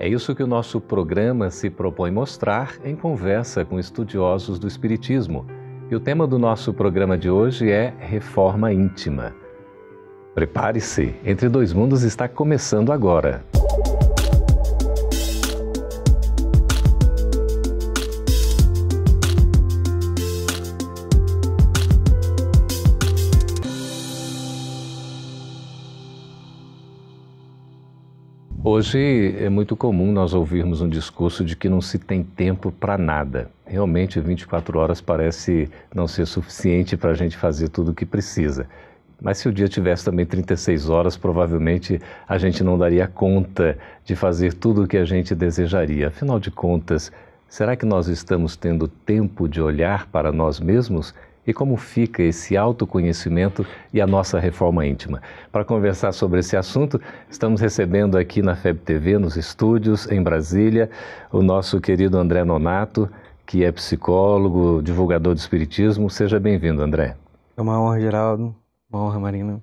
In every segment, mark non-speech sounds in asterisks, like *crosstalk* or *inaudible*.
É isso que o nosso programa se propõe mostrar em conversa com estudiosos do Espiritismo. E o tema do nosso programa de hoje é Reforma Íntima. Prepare-se, Entre Dois Mundos está começando agora. Hoje é muito comum nós ouvirmos um discurso de que não se tem tempo para nada. Realmente, 24 horas parece não ser suficiente para a gente fazer tudo o que precisa. Mas se o dia tivesse também 36 horas, provavelmente a gente não daria conta de fazer tudo o que a gente desejaria. Afinal de contas, será que nós estamos tendo tempo de olhar para nós mesmos e como fica esse autoconhecimento e a nossa reforma íntima. Para conversar sobre esse assunto, estamos recebendo aqui na FEB TV, nos estúdios em Brasília, o nosso querido André Nonato, que é psicólogo, divulgador do Espiritismo. Seja bem-vindo, André. É uma honra, Geraldo. Uma honra, Marina.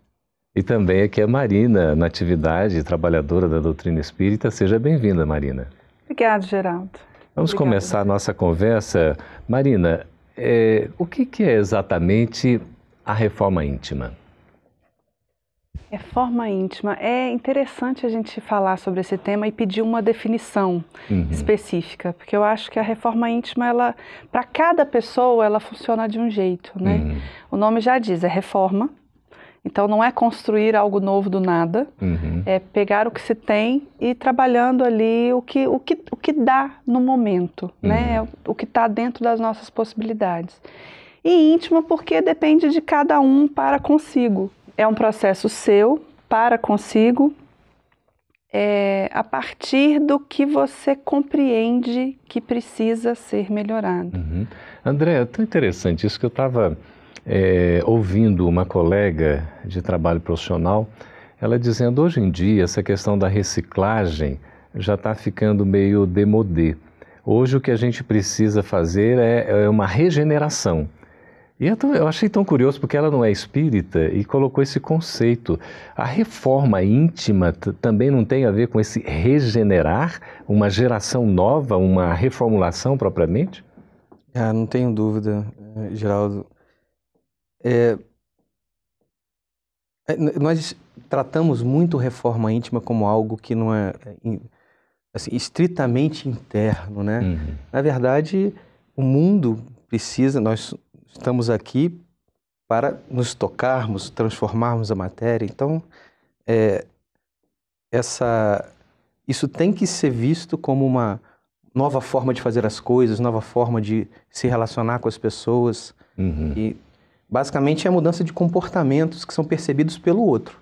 E também aqui é Marina, natividade, trabalhadora da doutrina espírita. Seja bem-vinda, Marina. Obrigada, Geraldo. Vamos Obrigada. começar a nossa conversa. Marina, é, o que, que é exatamente a reforma íntima? Reforma íntima. É interessante a gente falar sobre esse tema e pedir uma definição uhum. específica, porque eu acho que a reforma íntima, ela, para cada pessoa, ela funciona de um jeito, né? Uhum. O nome já diz, é reforma, então, não é construir algo novo do nada, uhum. é pegar o que se tem e ir trabalhando ali o que, o que, o que dá no momento, né? uhum. né? o que está dentro das nossas possibilidades. E íntima porque depende de cada um para consigo. É um processo seu, para consigo, é, a partir do que você compreende que precisa ser melhorado. Uhum. André, é tão interessante isso que eu estava é, ouvindo uma colega de trabalho profissional, ela dizendo hoje em dia essa questão da reciclagem já está ficando meio demodê. Hoje o que a gente precisa fazer é, é uma regeneração. E eu achei tão curioso porque ela não é espírita e colocou esse conceito. A reforma íntima também não tem a ver com esse regenerar, uma geração nova, uma reformulação propriamente? Ah, não tenho dúvida, eh, Geraldo. É, é nós tratamos muito reforma íntima como algo que não é, é assim, estritamente interno, né? Uhum. Na verdade, o mundo precisa, nós estamos aqui para nos tocarmos, transformarmos a matéria. Então, é, essa, isso tem que ser visto como uma nova forma de fazer as coisas, nova forma de se relacionar com as pessoas. Uhum. E Basicamente é a mudança de comportamentos que são percebidos pelo outro.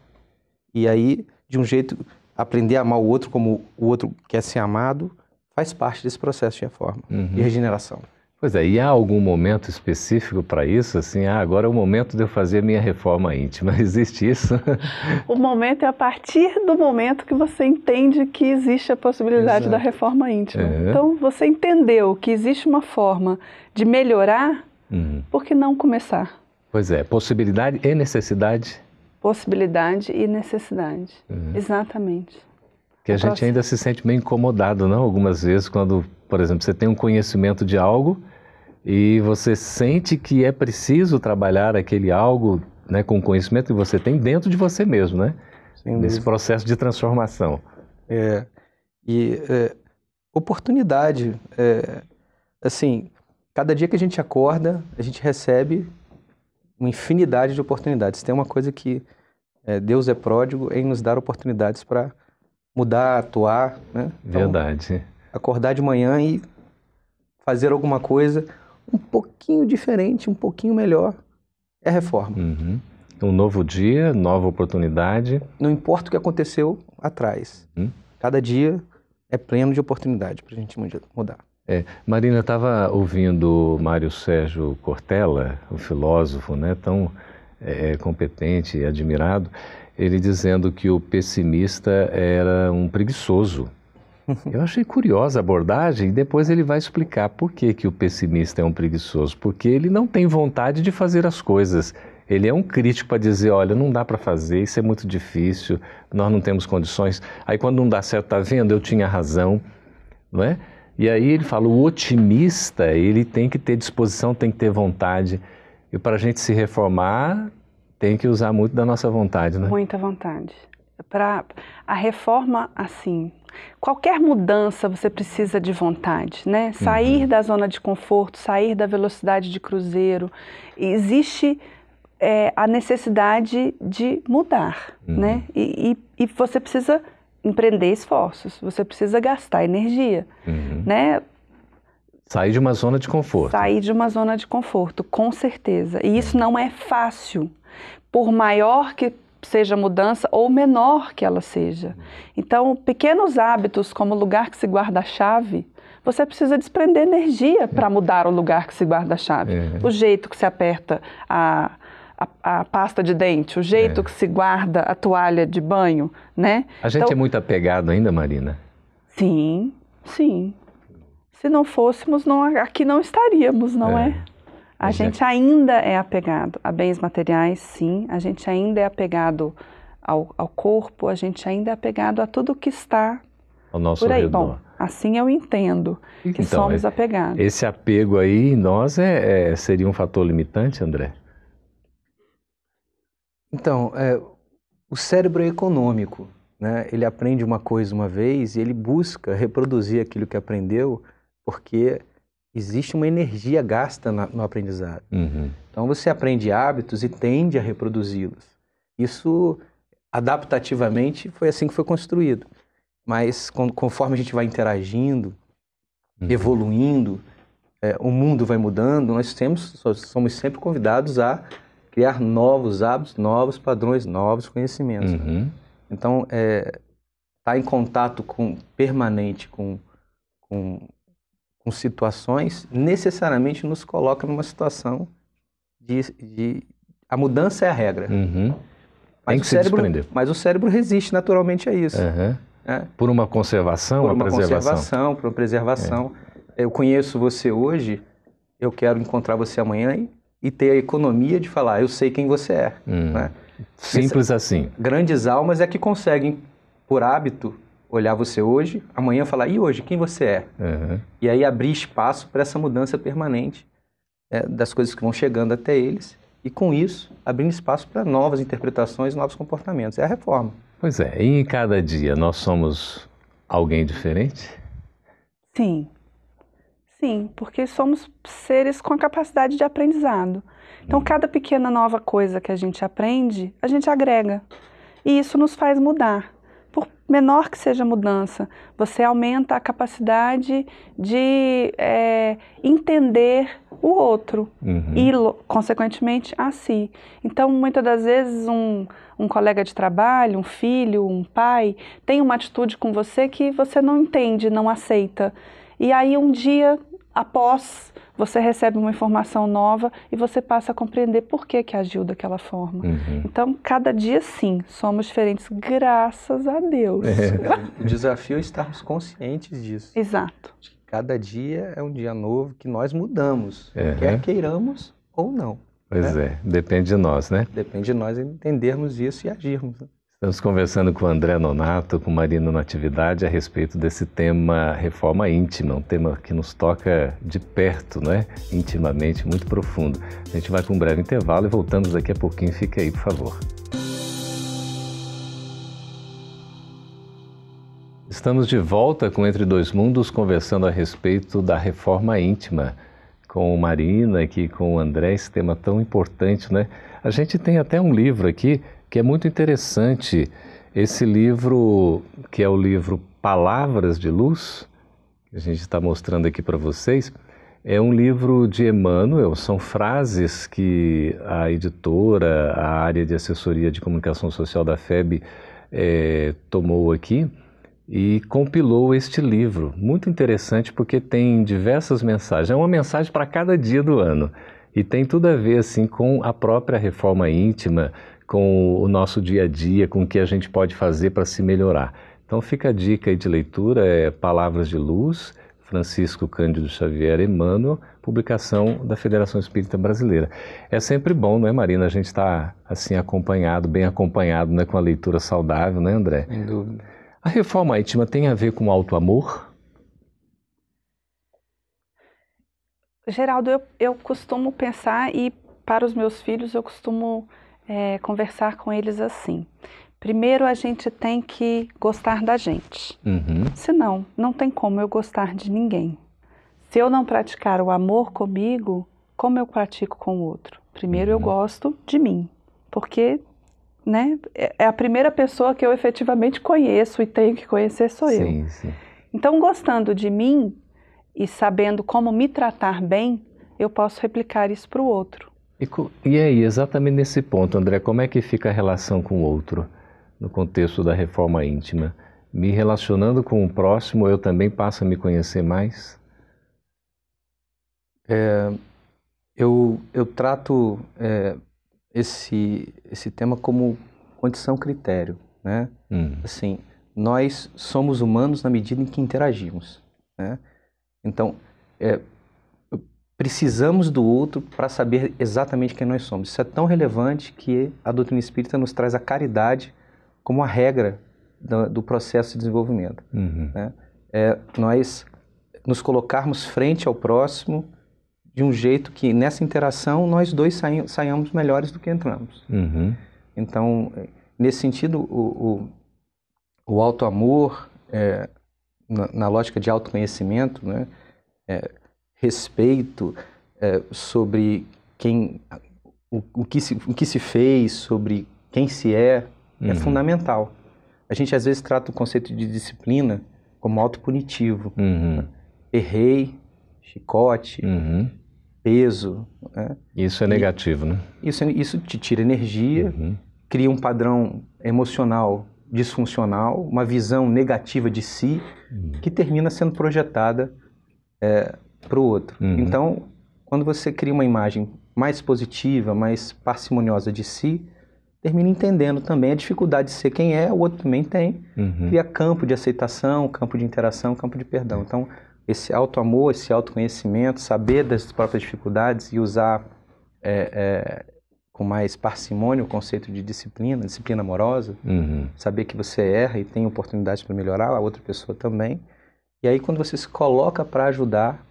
E aí, de um jeito, aprender a amar o outro como o outro quer ser amado, faz parte desse processo de reforma uhum. e regeneração. Pois é, e há algum momento específico para isso? Assim, ah, agora é o momento de eu fazer a minha reforma íntima. *laughs* Existe isso? o momento é a partir do momento que você entende que existe a possibilidade Exato. da reforma íntima. É. Então, você entendeu que existe uma forma de melhorar, uhum. por que não começar? Pois é, possibilidade e necessidade. Possibilidade e necessidade, uhum. exatamente. Que a gente ainda se sente meio incomodado, não? Algumas vezes, quando, por exemplo, você tem um conhecimento de algo e você sente que é preciso trabalhar aquele algo né, com o conhecimento que você tem dentro de você mesmo, né? Sim, Nesse processo de transformação. É, e é, oportunidade, é, assim, cada dia que a gente acorda, a gente recebe uma infinidade de oportunidades. Tem uma coisa que é, Deus é pródigo em nos dar oportunidades para mudar, atuar, né? Então, Verdade. Acordar de manhã e fazer alguma coisa um pouquinho diferente, um pouquinho melhor, é reforma. Uhum. Um novo dia, nova oportunidade. Não importa o que aconteceu atrás. Uhum. Cada dia é pleno de oportunidade para a gente mudar. É, Marina, estava ouvindo Mário Sérgio Cortella, o filósofo, né, tão é, é, competente e admirado, ele dizendo que o pessimista era um preguiçoso. *laughs* Eu achei curiosa a abordagem e depois ele vai explicar por que, que o pessimista é um preguiçoso. Porque ele não tem vontade de fazer as coisas. Ele é um crítico para dizer, olha, não dá para fazer, isso é muito difícil, nós não temos condições. Aí quando não dá certo, tá vendo? Eu tinha razão, não é? E aí ele fala, o otimista, ele tem que ter disposição, tem que ter vontade. E para a gente se reformar, tem que usar muito da nossa vontade, né? Muita vontade. Para a reforma, assim, qualquer mudança você precisa de vontade, né? Sair uhum. da zona de conforto, sair da velocidade de cruzeiro. Existe é, a necessidade de mudar, uhum. né? E, e, e, você precisa empreender esforços, você precisa gastar energia, uhum. Né? Sair de uma zona de conforto. Sair de uma zona de conforto, com certeza. E isso não é fácil. Por maior que seja a mudança ou menor que ela seja. Então, pequenos hábitos como o lugar que se guarda a chave, você precisa desprender energia para mudar o lugar que se guarda a chave. É. O jeito que se aperta a, a, a, pasta de dente, o jeito é. que se guarda a toalha de banho, né? A gente então, é muito apegado ainda, Marina? Sim, sim. Se não fôssemos, não, aqui não estaríamos, não é? é? A gente ainda é apegado a bens materiais, sim. A gente ainda é apegado ao, ao corpo, a gente ainda é apegado a tudo que está ao nosso por aí. Redor. Bom, assim eu entendo que então, somos é, apegados. Esse apego aí em nós é, é, seria um fator limitante, André? Então, é, o cérebro é econômico. Né? Ele aprende uma coisa uma vez e ele busca reproduzir aquilo que aprendeu porque existe uma energia gasta no aprendizado. Uhum. Então você aprende hábitos e tende a reproduzi-los. Isso, adaptativamente, foi assim que foi construído. Mas conforme a gente vai interagindo, uhum. evoluindo, é, o mundo vai mudando, nós temos, somos sempre convidados a criar novos hábitos, novos padrões, novos conhecimentos. Uhum. Então, estar é, tá em contato com, permanente com, com com situações, necessariamente nos coloca numa situação de. de a mudança é a regra. Uhum. Mas, o cérebro, mas o cérebro resiste naturalmente a isso. Uhum. É. Por uma conservação, por uma preservação? conservação, por uma preservação. É. Eu conheço você hoje, eu quero encontrar você amanhã e, e ter a economia de falar, eu sei quem você é. Hum. Né? Simples Essa, assim. Grandes almas é que conseguem, por hábito, olhar você hoje, amanhã falar, e hoje, quem você é? Uhum. E aí abrir espaço para essa mudança permanente é, das coisas que vão chegando até eles. E com isso, abrindo espaço para novas interpretações, novos comportamentos. É a reforma. Pois é, e em cada dia nós somos alguém diferente? Sim. Sim, porque somos seres com a capacidade de aprendizado. Então, hum. cada pequena nova coisa que a gente aprende, a gente agrega. E isso nos faz mudar por menor que seja a mudança, você aumenta a capacidade de é, entender o outro uhum. e, consequentemente, a si. Então, muitas das vezes, um, um colega de trabalho, um filho, um pai, tem uma atitude com você que você não entende, não aceita. E aí, um dia após você recebe uma informação nova e você passa a compreender por que, que agiu daquela forma. Uhum. Então, cada dia sim, somos diferentes, graças a Deus. É. *laughs* o desafio é estarmos conscientes disso. Exato. Cada dia é um dia novo que nós mudamos, uhum. quer queiramos ou não. Pois né? é, depende de nós, né? Depende de nós entendermos isso e agirmos. Estamos conversando com André Nonato, com Marina Natividade, a respeito desse tema reforma íntima, um tema que nos toca de perto, né? intimamente, muito profundo. A gente vai para um breve intervalo e voltamos daqui a pouquinho. Fica aí, por favor. Estamos de volta com Entre Dois Mundos, conversando a respeito da reforma íntima com Marina, aqui com o André, esse tema tão importante, né? A gente tem até um livro aqui que é muito interessante. Esse livro, que é o livro Palavras de Luz, que a gente está mostrando aqui para vocês, é um livro de Emmanuel, são frases que a editora, a área de assessoria de comunicação social da FEB é, tomou aqui e compilou este livro. Muito interessante porque tem diversas mensagens. É uma mensagem para cada dia do ano e tem tudo a ver assim com a própria reforma íntima, com o nosso dia a dia, com o que a gente pode fazer para se melhorar. Então fica a dica aí de leitura, é Palavras de Luz, Francisco Cândido Xavier Emmanuel, publicação da Federação Espírita Brasileira. É sempre bom, não é, Marina? A gente está assim acompanhado, bem acompanhado, né, com a leitura saudável, né, André? Sem dúvida. A reforma íntima tem a ver com alto amor? Geraldo, eu, eu costumo pensar e para os meus filhos eu costumo é, conversar com eles assim. Primeiro a gente tem que gostar da gente. Uhum. Senão, não tem como eu gostar de ninguém. Se eu não praticar o amor comigo, como eu pratico com o outro? Primeiro uhum. eu gosto de mim, porque né, é, é a primeira pessoa que eu efetivamente conheço e tenho que conhecer sou sim, eu. Sim. Então, gostando de mim e sabendo como me tratar bem, eu posso replicar isso para o outro. E, e aí, exatamente nesse ponto, André, como é que fica a relação com o outro no contexto da reforma íntima? Me relacionando com o próximo, eu também passo a me conhecer mais? É, eu, eu trato é, esse, esse tema como condição critério, né? Hum. Assim, nós somos humanos na medida em que interagimos, né? Então, é, precisamos do outro para saber exatamente quem nós somos. Isso é tão relevante que a doutrina espírita nos traz a caridade como a regra do, do processo de desenvolvimento. Uhum. Né? É, nós nos colocarmos frente ao próximo de um jeito que nessa interação nós dois saiamos melhores do que entramos. Uhum. Então, nesse sentido, o, o, o auto-amor, é, na, na, lógica de autoconhecimento, né, é, respeito é, sobre quem, o, o, que se, o que se fez, sobre quem se é, é uhum. é fundamental. A gente às vezes trata o conceito de disciplina como autopunitivo. Uhum. Errei, chicote, uhum peso. Né? Isso é negativo, né? Isso, isso te tira energia, uhum. cria um padrão emocional disfuncional, uma visão negativa de si, uhum. que termina sendo projetada é, para o outro. Uhum. Então, quando você cria uma imagem mais positiva, mais parcimoniosa de si, termina entendendo também a dificuldade de ser quem é, o outro também tem. Uhum. Cria campo de aceitação, campo de interação, campo de perdão. Então, esse auto-amor, esse autoconhecimento, saber das próprias dificuldades e usar é, é, com mais parcimônia o conceito de disciplina, disciplina amorosa, uhum. saber que você erra e tem oportunidades para melhorar, a outra pessoa também. E aí, quando você se coloca para ajudar,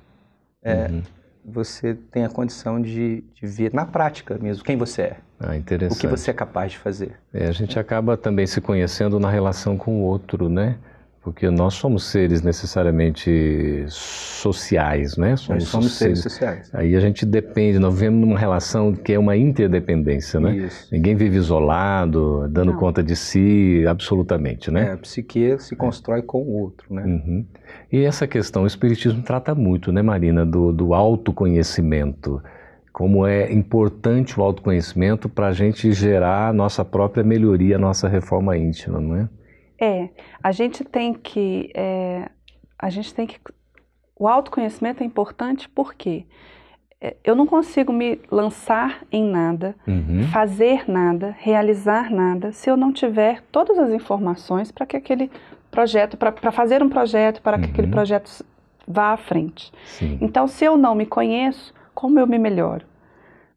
é, uhum. você tem a condição de, de, ver na prática mesmo quem você é. Ah, interessante. O que você é capaz de fazer. É, a gente acaba também se conhecendo na relação com o outro, né? porque nós somos seres necessariamente sociais, né? Somos, nós somos seres, seres, sociais. Aí a gente depende, nós vivemos numa relação que é uma interdependência, né? Isso. Ninguém vive isolado, dando Não. conta de si, absolutamente, né? É, a psique se constrói é. com o outro, né? Uhum. E essa questão, o Espiritismo trata muito, né, Marina, do, do autoconhecimento como é importante o autoconhecimento para a gente gerar a nossa própria melhoria, a nossa reforma íntima, não é? É, a gente tem que, é, a gente tem que, o autoconhecimento é importante porque é, eu não consigo me lançar em nada, uhum. fazer nada, realizar nada, se eu não tiver todas as informações para que aquele projeto, para fazer um projeto, para que aquele uhum. projeto vá à frente. Sim. Então, se eu não me conheço, como eu me melhoro?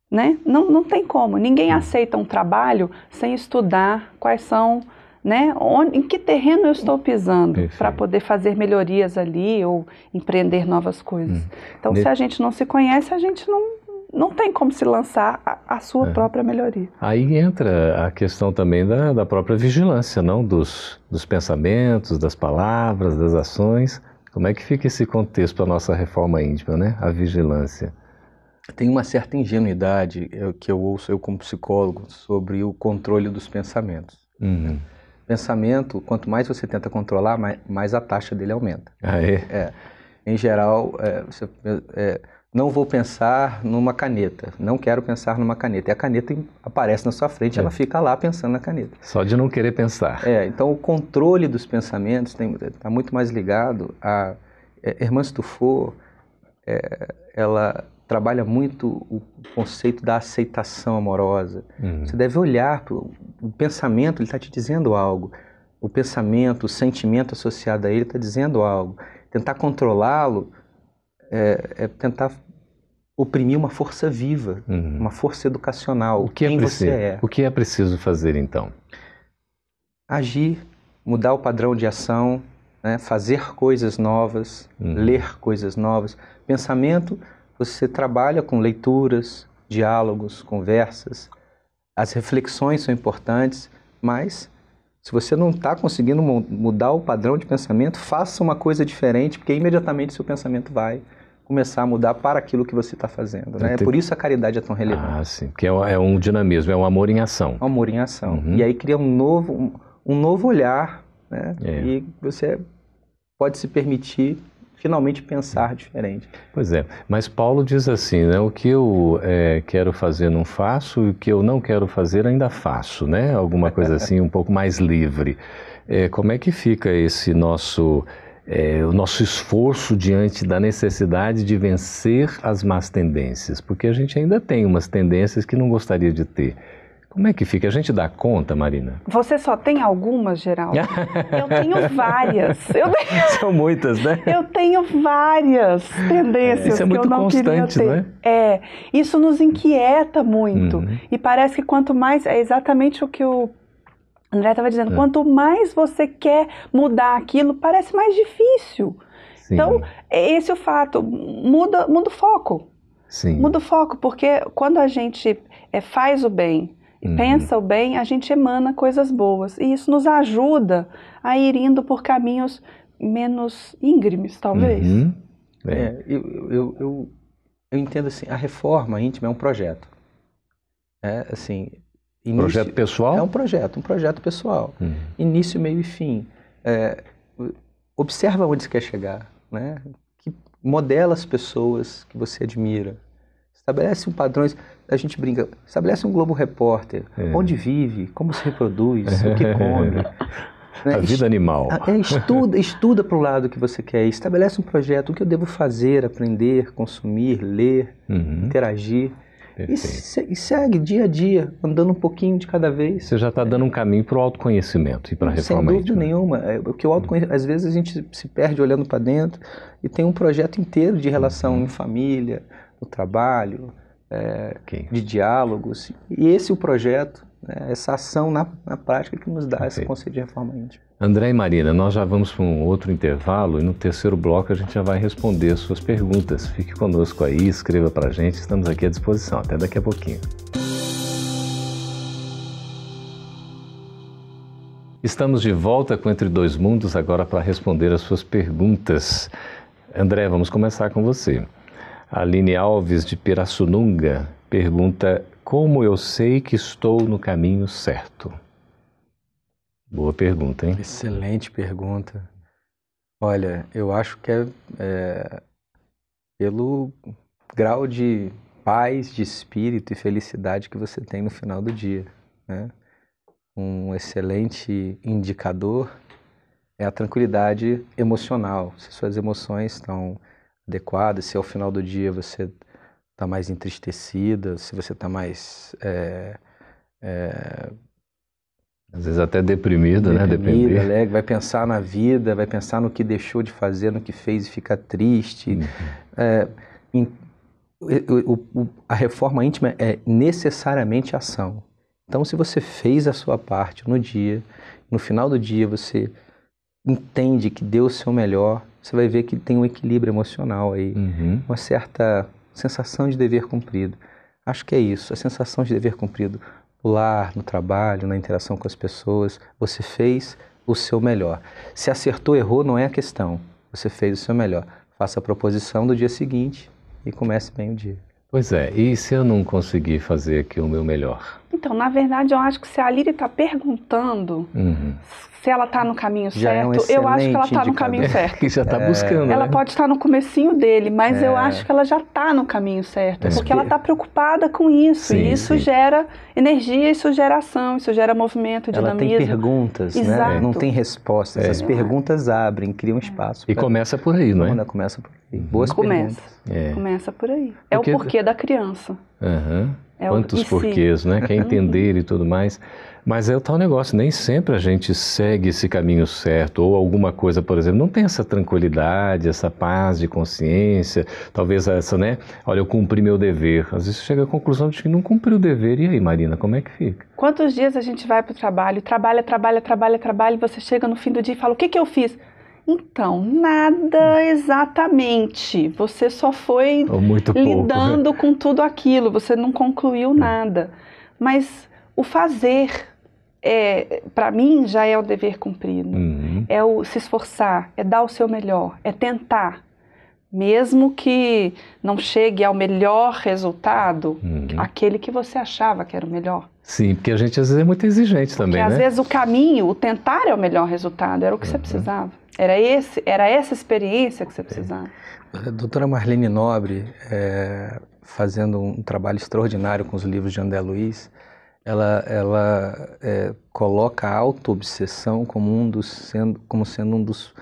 Né? Não, não tem como. Ninguém uhum. aceita um trabalho sem estudar quais são né? Onde, em que terreno eu estou pisando para poder fazer melhorias ali ou empreender novas coisas. Hum. Então, se a gente não se conhece, a gente não, não tem como se lançar a, a sua é. própria melhoria. Aí entra a questão também da, da própria vigilância, não? Dos, dos pensamentos, das palavras, das ações. Como é que fica esse contexto para a nossa reforma íntima, né? A vigilância. Tem uma certa ingenuidade eh, que eu ouço eu como psicólogo sobre o controle dos pensamentos. Uhum pensamento, quanto mais você tenta controlar, mais, mais a taxa dele aumenta. Ah, é? é. Em geral, é, você, é, não vou pensar numa caneta, não quero pensar numa caneta. E a caneta aparece na sua frente, é. ela fica lá pensando na caneta. Só de não querer pensar. É, então o controle dos pensamentos está muito mais ligado a. É, Irmã Stufo, é, ela trabalha muito o conceito da aceitação amorosa. Uhum. Você deve olhar para o pensamento, ele está te dizendo algo. O pensamento, o sentimento associado a ele está dizendo algo. Tentar controlá-lo é, é, tentar oprimir uma força viva, uhum. uma força educacional. O que é quem é você é. O que é preciso fazer então? Agir, mudar o padrão de ação, né? fazer coisas novas, uhum. ler coisas novas. Pensamento, você trabalha com leituras, diálogos, conversas. As reflexões são importantes, mas se você não está conseguindo mudar o padrão de pensamento, faça uma coisa diferente, porque imediatamente seu pensamento vai começar a mudar para aquilo que você está fazendo. Né? É por isso a caridade é tão relevante. Ah, sim, que é, é um dinamismo, é um amor em ação. Um amor em ação. Uhum. E aí cria um novo, um, um novo olhar, né? É. E você pode se permitir finalmente pensar diferente. Pois é, mas Paulo diz assim, né? O que eu é, quero fazer não faço, e o que eu não quero fazer ainda faço, né? Alguma coisa assim, um pouco mais livre. É, como é que fica esse nosso é, o nosso esforço diante da necessidade de vencer as más tendências, porque a gente ainda tem umas tendências que não gostaria de ter. Como é que fica? A gente dá conta, Marina? Você só tem algumas, Geraldo? eu tenho várias. Eu tenho... *laughs* São muitas, né? Eu tenho várias tendências é, isso é muito que eu não constante, queria ter. Não é? é, isso nos inquieta muito. Uhum. E parece que quanto mais. É exatamente o que o André estava dizendo, é. quanto mais você quer mudar aquilo, parece mais difícil. Sim. Então, é esse é o fato. Muda, muda o foco. Sim. Muda o foco, porque quando a gente é, faz o bem e uhum. pensa o bem, a gente emana coisas boas. E isso nos ajuda a ir indo por caminhos menos íngremes, talvez. Uhum. É. é, eu, eu, eu, eu entendo assim, a reforma íntima é um projeto. É, assim, Início, projeto pessoal? É um projeto, um projeto pessoal. Uhum. Início, meio e fim. É, observa onde você quer chegar, né? Que modela as pessoas que você admira. Estabelece um padrões, a gente brinca, estabelece um Globo Repórter, é. onde vive, como se reproduz, o que *laughs* come. Né? A vida animal. É, estuda, estuda para o lado que você quer, estabelece um projeto, o que eu devo fazer, aprender, consumir, ler, uhum. interagir. E, e, segue dia a dia, andando um pouquinho de cada vez. Você já está dando um caminho para o autoconhecimento e para a reforma Sem dúvida íntima. nenhuma. É, porque o autoconhecimento, às vezes a gente se perde olhando para dentro e tem um projeto inteiro de relação uhum. em família, no trabalho, é, okay. de diálogos. E esse é o projeto, né, essa ação na, na prática que nos dá esse conceito de reforma íntima. André e Marina, nós já vamos para um outro intervalo e no terceiro bloco a gente já vai responder suas perguntas. Fique conosco aí, escreva para a gente, estamos aqui à disposição. Até daqui a pouquinho. Estamos de volta com Entre Dois Mundos agora para responder as suas perguntas. André, vamos começar com você. A Aline Alves de Pirassununga pergunta: Como eu sei que estou no caminho certo? Boa pergunta, hein? Excelente pergunta. Olha, eu acho que é, é pelo grau de paz, de espírito e felicidade que você tem no final do dia, né? Um excelente indicador é a tranquilidade emocional. Se suas emoções estão adequadas, se ao final do dia você está mais entristecida, se você está mais é, é, às vezes até deprimido, né? Deprimido, alegre, vai pensar na vida, vai pensar no que deixou de fazer, no que fez e fica triste. Uhum. É, em, o, o, a reforma íntima é necessariamente ação. Então, se você fez a sua parte no dia, no final do dia você entende que deu o seu melhor, você vai ver que tem um equilíbrio emocional aí, uhum. uma certa sensação de dever cumprido. Acho que é isso, a sensação de dever cumprido no lar, no trabalho, na interação com as pessoas, você fez o seu melhor. Se acertou, errou, não é a questão. Você fez o seu melhor. Faça a proposição do dia seguinte e comece bem o dia. Pois é, e se eu não conseguir fazer aqui o meu melhor? Então, na verdade, eu acho que se a Lili está perguntando uhum. se ela está no caminho Já certo, é um eu acho que ela está no caminho certo. *laughs* que já está é... buscando. Ela né? pode estar no comecinho dele, mas é... eu acho que ela já está no caminho certo, é. porque ela está preocupada com isso. Sim, e isso sim. gera energia, isso gera ação, isso gera movimento, dinamismo. Ela tem perguntas, né? Exato. né? Não tem respostas. É. As perguntas abrem, criam espaço. E começa por aí, não é? Começa por aí. Boas começa. perguntas. Começa por aí. É o porquê da criança. Uhum. É Quantos porquês, né? Quer *laughs* entender e tudo mais. Mas é o tal negócio, nem sempre a gente segue esse caminho certo, ou alguma coisa, por exemplo, não tem essa tranquilidade, essa paz de consciência, talvez essa, né? Olha, eu cumpri meu dever. Às vezes chega à conclusão de que não cumpriu o dever. E aí, Marina, como é que fica? Quantos dias a gente vai para o trabalho, trabalha, trabalha, trabalha, trabalha, e você chega no fim do dia e fala: o que, que eu fiz? Então, nada exatamente. Você só foi lidando com tudo aquilo, você não concluiu nada. Mas o fazer, é, para mim, já é o dever cumprido. Uhum. É o se esforçar, é dar o seu melhor, é tentar. Mesmo que não chegue ao melhor resultado, uhum. aquele que você achava que era o melhor. Sim, porque a gente às vezes é muito exigente também, porque, né? às vezes o caminho, o tentar é o melhor resultado, era o que uhum. você precisava. Era, esse, era essa experiência que você precisava. A doutora Marlene Nobre, é, fazendo um trabalho extraordinário com os livros de André Luiz, ela, ela é, coloca a auto-obsessão como, um dos, sendo, como sendo um dos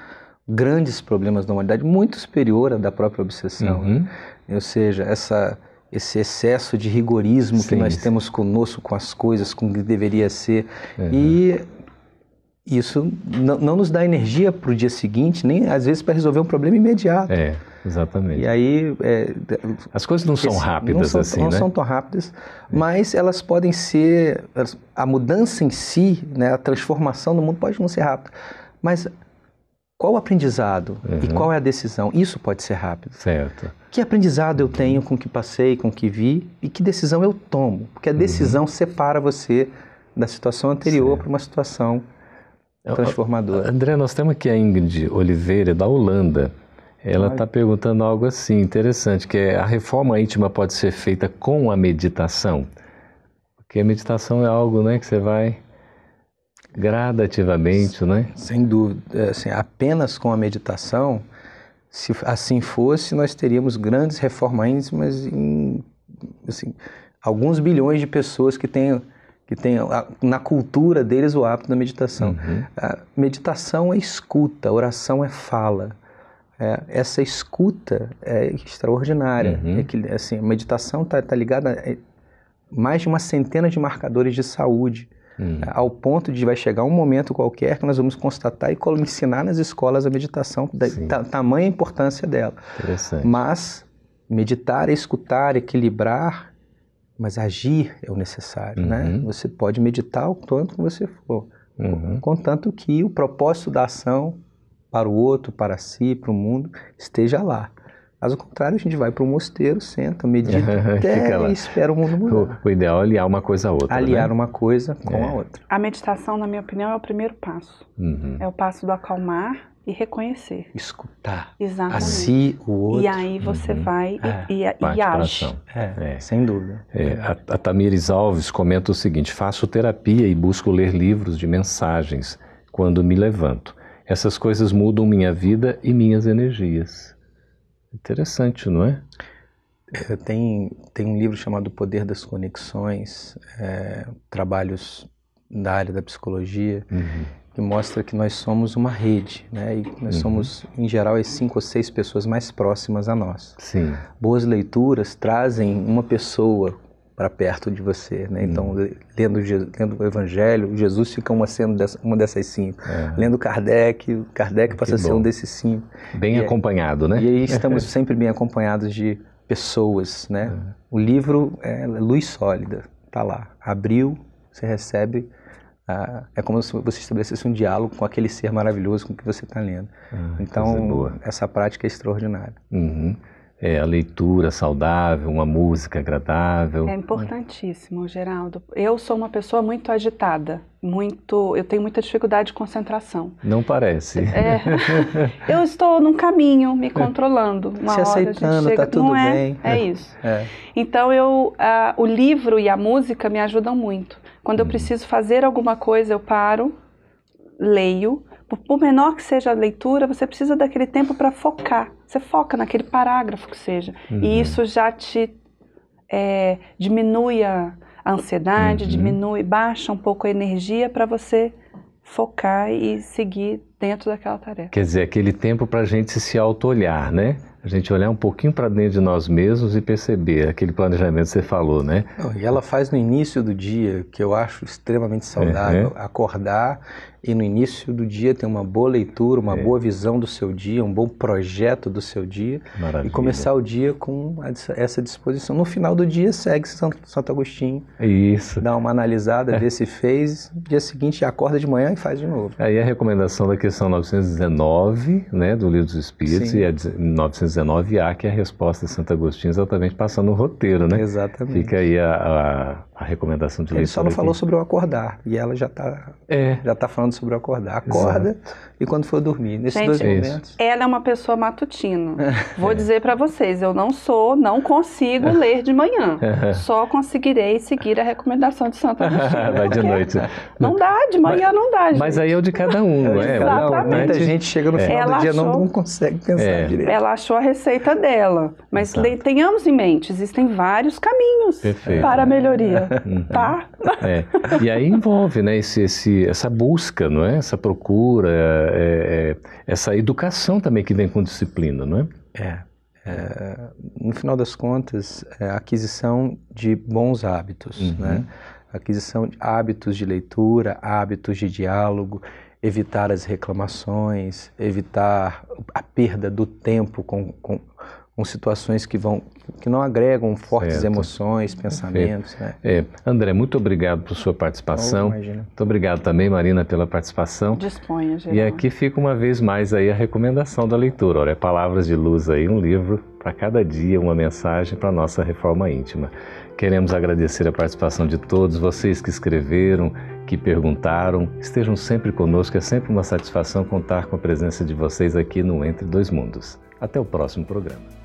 grandes problemas da humanidade, muito superior à da própria obsessão. Uhum. Né? Ou seja, essa, esse excesso de rigorismo sim, que nós sim. temos conosco, com as coisas, com o que deveria ser. E isso não, não nos dá energia para o dia seguinte, nem às vezes para resolver um problema imediato. É, exatamente. E aí. É, As coisas não são rápidas não são, assim, não né? são tão rápidas, é. mas elas podem ser. A mudança em si, né, a transformação do mundo pode não ser rápida. Mas qual o aprendizado uhum. e qual é a decisão? Isso pode ser rápido. Certo. Que aprendizado eu tenho com o que passei, com o que vi e que decisão eu tomo? Porque a uhum. decisão uhum. separa você da situação anterior para uma situação transformadora. André, nós temos aqui a Ingrid Oliveira, da Holanda. Ela está perguntando algo assim interessante, que é a reforma íntima pode ser feita com a meditação? Porque a meditação é algo né, que você vai gradativamente, né? Sem dúvida. É, assim, apenas com a meditação, se assim fosse, nós teríamos grandes reformas íntimas em assim, alguns bilhões de pessoas que têm que tem na cultura deles o hábito da meditação. Uhum. A meditação é escuta, oração é fala. É, essa escuta é extraordinária. Uhum. É que, assim, a meditação está tá ligada a mais de uma centena de marcadores de saúde, uhum. ao ponto de vai chegar um momento qualquer que nós vamos constatar e ensinar nas escolas a meditação, da tamanha importância dela. Mas meditar, escutar, equilibrar mas agir é o necessário, né? uhum. né? Você pode meditar o que você for, uhum. contanto que o propósito da ação para o outro, para si, para o mundo, esteja lá. Caso contrário, a gente vai para o mosteiro, senta, medita *laughs* até e espera o mundo mudar. O, o, ideal é aliar uma coisa a outra. Aliar né? uma coisa com é. a outra. A meditação, na minha opinião, é o primeiro passo. Uhum. É o passo do acalmar e reconhecer. Escutar. Exatamente. A si, o outro. E aí você uhum. vai é. e, e, e age. É, é, sem dúvida. É, a, a Tamires Alves comenta o seguinte: faço terapia e busco ler livros de mensagens quando me levanto. Essas coisas mudam minha vida e minhas energias. Interessante, não é? é tem, tem um livro chamado O Poder das Conexões, é, trabalhos da área da psicologia. Uhum que mostra que nós somos uma rede, né? E nós uhum. somos, em geral, as cinco ou seis pessoas mais próximas a nós. Sim. Boas leituras trazem uma pessoa para perto de você, né? Então, uhum. lendo, lendo o Evangelho, Jesus fica uma sendo dessa, uma dessas cinco. É. Lendo Kardec, Kardec passa a ser um desses cinco. Bem e acompanhado, né? E aí estamos *laughs* sempre bem acompanhados de pessoas, né? Uhum. O livro é luz sólida, tá lá. Abriu, você recebe ah, é como se você estabelecesse um diálogo com aquele ser maravilhoso com que você está lendo. Ah, então, essa prática é extraordinária. Uhum. É, a leitura saudável, uma música agradável. É importantíssimo, Geraldo. Eu sou uma pessoa muito agitada, muito, eu tenho muita dificuldade de concentração. Não parece. É, *laughs* eu estou num caminho, me controlando. Uma Se hora aceitando, a gente chega, tá tudo não é, bem. É isso. É. Então eu, uh, o livro e a música me ajudam muito. Quando eu preciso fazer alguma coisa, eu paro, leio por menor que seja a leitura, você precisa daquele tempo para focar. Você foca naquele parágrafo que seja. Uhum. E isso já te é, diminui a ansiedade, uhum. diminui, baixa um pouco a energia para você focar e seguir dentro daquela tarefa. Quer dizer, aquele tempo para a gente se auto-olhar, né? A gente olhar um pouquinho para dentro de nós mesmos e perceber aquele planejamento que você falou, né? Não, e ela faz no início do dia, que eu acho extremamente saudável, uhum. acordar e no início do dia ter uma boa leitura, uma é. boa visão do seu dia, um bom projeto do seu dia Maravilha. e começar o dia com essa disposição. No final do dia segue Santo, Santo Agostinho. Isso. Dá uma analisada, vê se fez, no dia seguinte acorda de manhã e faz de novo. Aí a recomendação da questão 919, né, do Livro dos Espíritos Sim. e a 919A, que é a resposta de Santo Agostinho exatamente passando o roteiro, né? Exatamente. Fica aí a, a, a recomendação de Ele só não aqui. falou sobre o acordar e ela já está é. já tá falando sobre acordar. Acorda Exato. e quando for dormir. Nesses Gente, dois momentos. Ela é uma pessoa matutina. Vou é. dizer para vocês, eu não sou, não consigo ler de manhã. Só conseguirei seguir a recomendação de Santa Agostinho. *laughs* Vai de noite. Não dá, de manhã mas, não dá, gente. Mas aí é o de cada um, é? Exatamente. Muita gente chega no final ela do dia e não, não consegue pensar é. direito. Ela achou a receita dela. Mas le, tenhamos em mente, existem vários caminhos Perfeito. para a melhoria. Uhum. Tá? É. E aí envolve né, esse, esse, essa busca, não é? essa procura, é, é, essa educação também que vem com disciplina, não é? É. é no final das contas, é a aquisição de bons hábitos, uhum. né? aquisição de hábitos de leitura, hábitos de diálogo, evitar as reclamações, evitar a perda do tempo com, com, com situações que vão que não agregam fortes certo. emoções, pensamentos. Né? É. André, muito obrigado por sua participação. Oh, muito obrigado também, Marina, pela participação. Disponha, geral. E aqui fica uma vez mais aí a recomendação da leitura. Olha, Palavras de Luz aí, um livro para cada dia, uma mensagem para a nossa reforma íntima. Queremos agradecer a participação de todos, vocês que escreveram, que perguntaram. Estejam sempre conosco, é sempre uma satisfação contar com a presença de vocês aqui no Entre Dois Mundos. Até o próximo programa.